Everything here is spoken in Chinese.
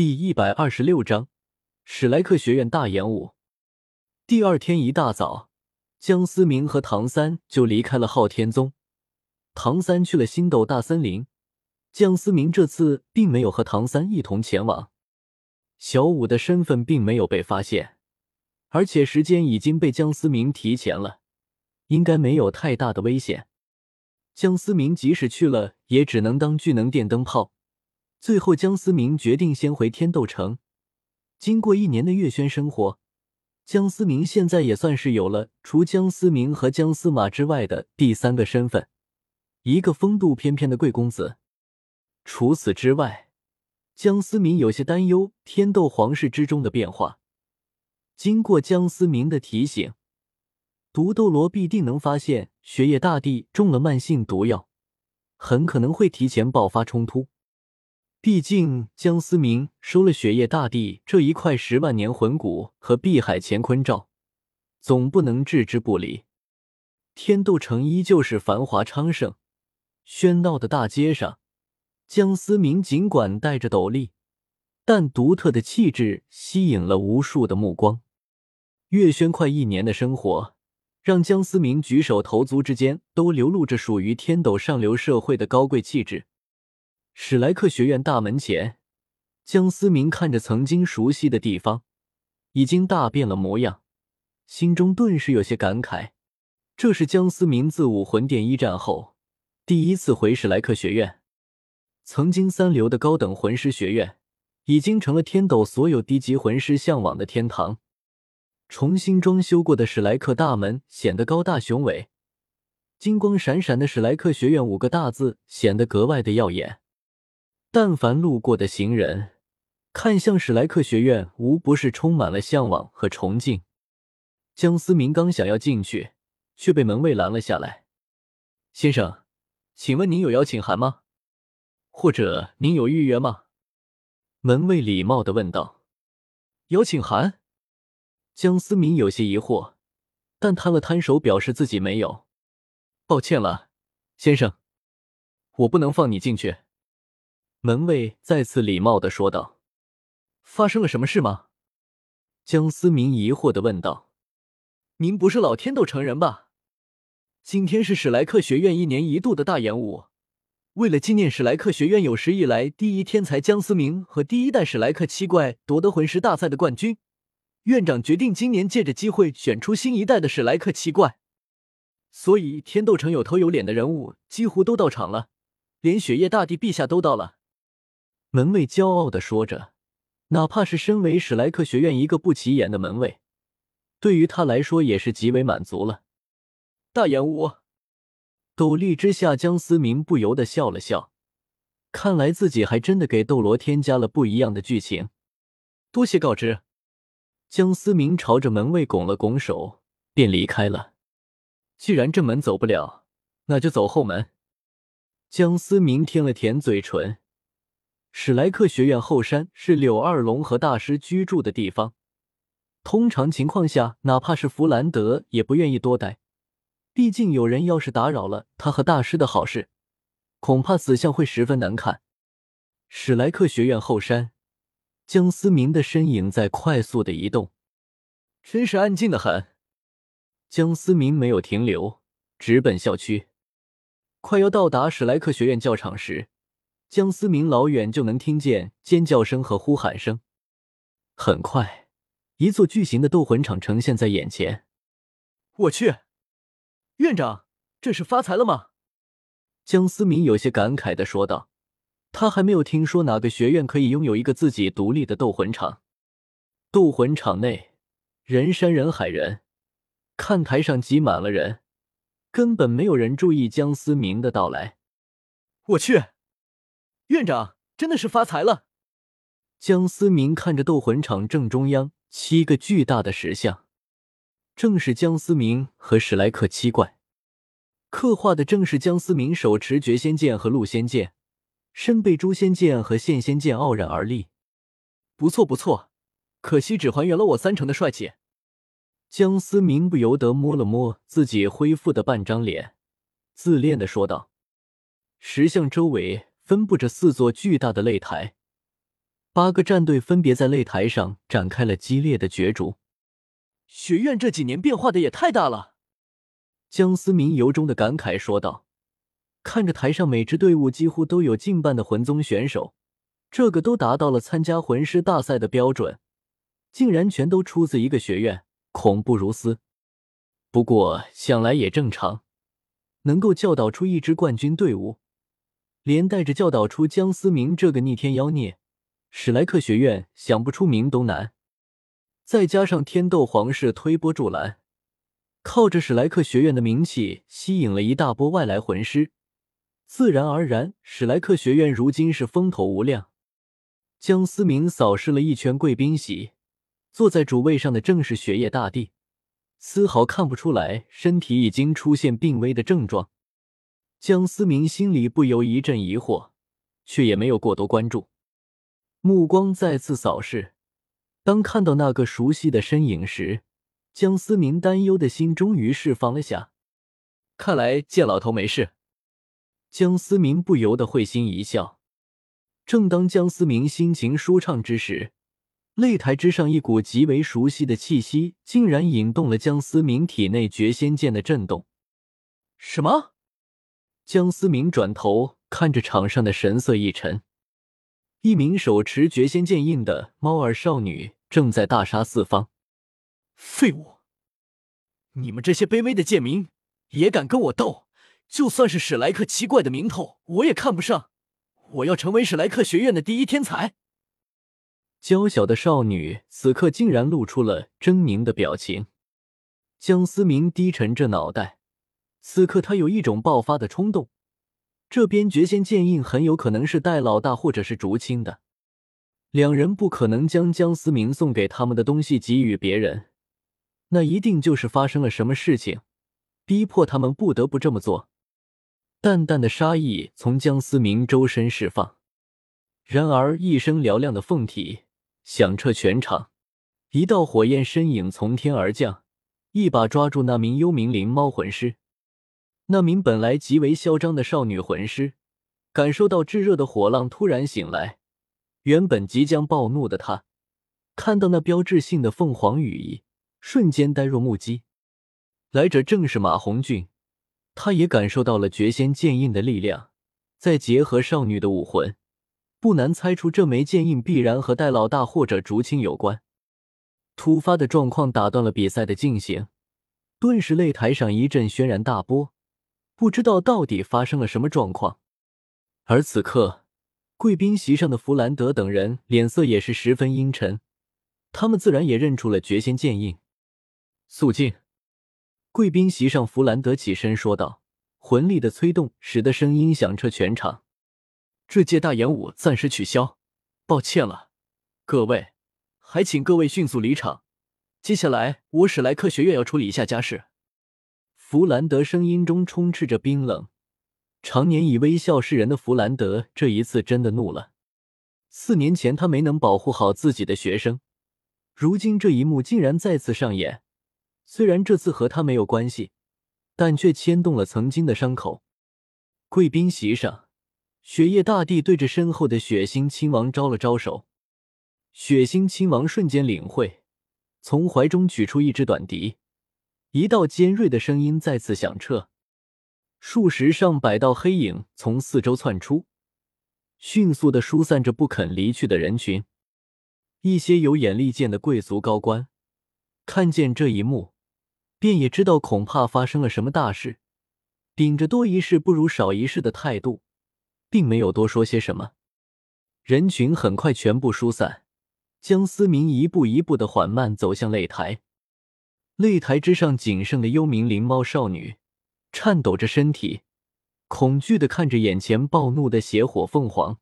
第一百二十六章史莱克学院大演武。第二天一大早，江思明和唐三就离开了昊天宗。唐三去了星斗大森林，江思明这次并没有和唐三一同前往。小五的身份并没有被发现，而且时间已经被江思明提前了，应该没有太大的危险。江思明即使去了，也只能当聚能电灯泡。最后，江思明决定先回天斗城。经过一年的月轩生活，江思明现在也算是有了除江思明和江司马之外的第三个身份，一个风度翩翩的贵公子。除此之外，江思明有些担忧天斗皇室之中的变化。经过江思明的提醒，毒斗罗必定能发现雪夜大帝中了慢性毒药，很可能会提前爆发冲突。毕竟，江思明收了雪夜大帝这一块十万年魂骨和碧海乾坤罩，总不能置之不理。天斗城依旧是繁华昌盛、喧闹的大街上，江思明尽管戴着斗笠，但独特的气质吸引了无数的目光。月轩快一年的生活，让江思明举手投足之间都流露着属于天斗上流社会的高贵气质。史莱克学院大门前，江思明看着曾经熟悉的地方，已经大变了模样，心中顿时有些感慨。这是江思明自武魂殿一战后第一次回史莱克学院。曾经三流的高等魂师学院，已经成了天斗所有低级魂师向往的天堂。重新装修过的史莱克大门显得高大雄伟，金光闪闪的史莱克学院五个大字显得格外的耀眼。但凡路过的行人，看向史莱克学院，无不是充满了向往和崇敬。江思明刚想要进去，却被门卫拦了下来。“先生，请问您有邀请函吗？或者您有预约吗？”门卫礼貌的问道。“邀请函？”江思明有些疑惑，但摊了摊手，表示自己没有。“抱歉了，先生，我不能放你进去。”门卫再次礼貌的说道：“发生了什么事吗？”江思明疑惑的问道：“您不是老天斗城人吧？今天是史莱克学院一年一度的大演武，为了纪念史莱克学院有史以来第一天才江思明和第一代史莱克七怪夺得魂师大赛的冠军，院长决定今年借着机会选出新一代的史莱克七怪，所以天斗城有头有脸的人物几乎都到场了，连雪夜大帝陛下都到了。”门卫骄傲的说着，哪怕是身为史莱克学院一个不起眼的门卫，对于他来说也是极为满足了。大演武，斗笠之下，江思明不由得笑了笑，看来自己还真的给斗罗添加了不一样的剧情。多谢告知，江思明朝着门卫拱了拱手，便离开了。既然正门走不了，那就走后门。江思明舔了舔嘴唇。史莱克学院后山是柳二龙和大师居住的地方。通常情况下，哪怕是弗兰德也不愿意多待，毕竟有人要是打扰了他和大师的好事，恐怕死相会十分难看。史莱克学院后山，江思明的身影在快速的移动，真是安静的很。江思明没有停留，直奔校区。快要到达史莱克学院教场时。江思明老远就能听见尖叫声和呼喊声。很快，一座巨型的斗魂场呈现在眼前。我去，院长，这是发财了吗？江思明有些感慨的说道。他还没有听说哪个学院可以拥有一个自己独立的斗魂场。斗魂场内人山人海，人看台上挤满了人，根本没有人注意江思明的到来。我去。院长真的是发财了。江思明看着斗魂场正中央七个巨大的石像，正是江思明和史莱克七怪，刻画的正是江思明手持绝仙剑和戮仙剑，身背诛仙剑和现仙剑傲然而立。不错不错，可惜只还原了我三成的帅气。江思明不由得摸了摸自己恢复的半张脸，自恋的说道：“石像周围。”分布着四座巨大的擂台，八个战队分别在擂台上展开了激烈的角逐。学院这几年变化的也太大了，江思明由衷的感慨说道。看着台上每支队伍几乎都有近半的魂宗选手，这个都达到了参加魂师大赛的标准，竟然全都出自一个学院，恐怖如斯。不过想来也正常，能够教导出一支冠军队伍，连带着教导出江思明这个逆天妖孽，史莱克学院想不出名都难。再加上天斗皇室推波助澜，靠着史莱克学院的名气，吸引了一大波外来魂师。自然而然，史莱克学院如今是风头无量。江思明扫视了一圈贵宾席，坐在主位上的正是雪夜大帝，丝毫看不出来身体已经出现病危的症状。江思明心里不由一阵疑惑，却也没有过多关注，目光再次扫视。当看到那个熟悉的身影时，江思明担忧的心终于释放了下。看来剑老头没事。江思明不由得会心一笑。正当江思明心情舒畅之时，擂台之上一股极为熟悉的气息竟然引动了江思明体内绝仙剑的震动。什么？江思明转头看着场上的神色一沉，一名手持绝仙剑印的猫儿少女正在大杀四方。废物！你们这些卑微的贱民也敢跟我斗？就算是史莱克奇怪的名头，我也看不上。我要成为史莱克学院的第一天才。娇小的少女此刻竟然露出了狰狞的表情。江思明低沉着脑袋，此刻他有一种爆发的冲动。这边绝仙剑印很有可能是戴老大或者是竹青的，两人不可能将江思明送给他们的东西给予别人，那一定就是发生了什么事情，逼迫他们不得不这么做。淡淡的杀意从江思明周身释放，然而一声嘹亮的凤体响彻全场，一道火焰身影从天而降，一把抓住那名幽冥灵猫魂师。那名本来极为嚣张的少女魂师，感受到炙热的火浪，突然醒来。原本即将暴怒的他，看到那标志性的凤凰羽翼，瞬间呆若木鸡。来者正是马红俊。他也感受到了绝仙剑印的力量，再结合少女的武魂，不难猜出这枚剑印必然和戴老大或者竹青有关。突发的状况打断了比赛的进行，顿时擂台上一阵轩然大波，不知道到底发生了什么状况。而此刻，贵宾席上的弗兰德等人脸色也是十分阴沉，他们自然也认出了绝仙剑印。肃静。贵宾席上，弗兰德起身说道：“魂力的催动使得声音响彻全场。这届大演武暂时取消，抱歉了，各位，还请各位迅速离场。接下来，我史莱克学院要处理一下家事。”弗兰德声音中充斥着冰冷。常年以微笑示人的弗兰德，这一次真的怒了。四年前他没能保护好自己的学生，如今这一幕竟然再次上演。虽然这次和他没有关系，但却牵动了曾经的伤口。贵宾席上，雪夜大帝对着身后的血腥亲王招了招手。血腥亲王瞬间领会，从怀中取出一支短笛，一道尖锐的声音再次响彻，数十上百道黑影从四周窜出，迅速的疏散着不肯离去的人群。一些有眼力见的贵族高官看见这一幕。便也知道恐怕发生了什么大事，秉着多一事不如少一事的态度，并没有多说些什么。人群很快全部疏散，江思明一步一步的缓慢走向擂台。擂台之上，仅剩的幽冥灵猫少女颤抖着身体，恐惧的看着眼前暴怒的邪火凤凰。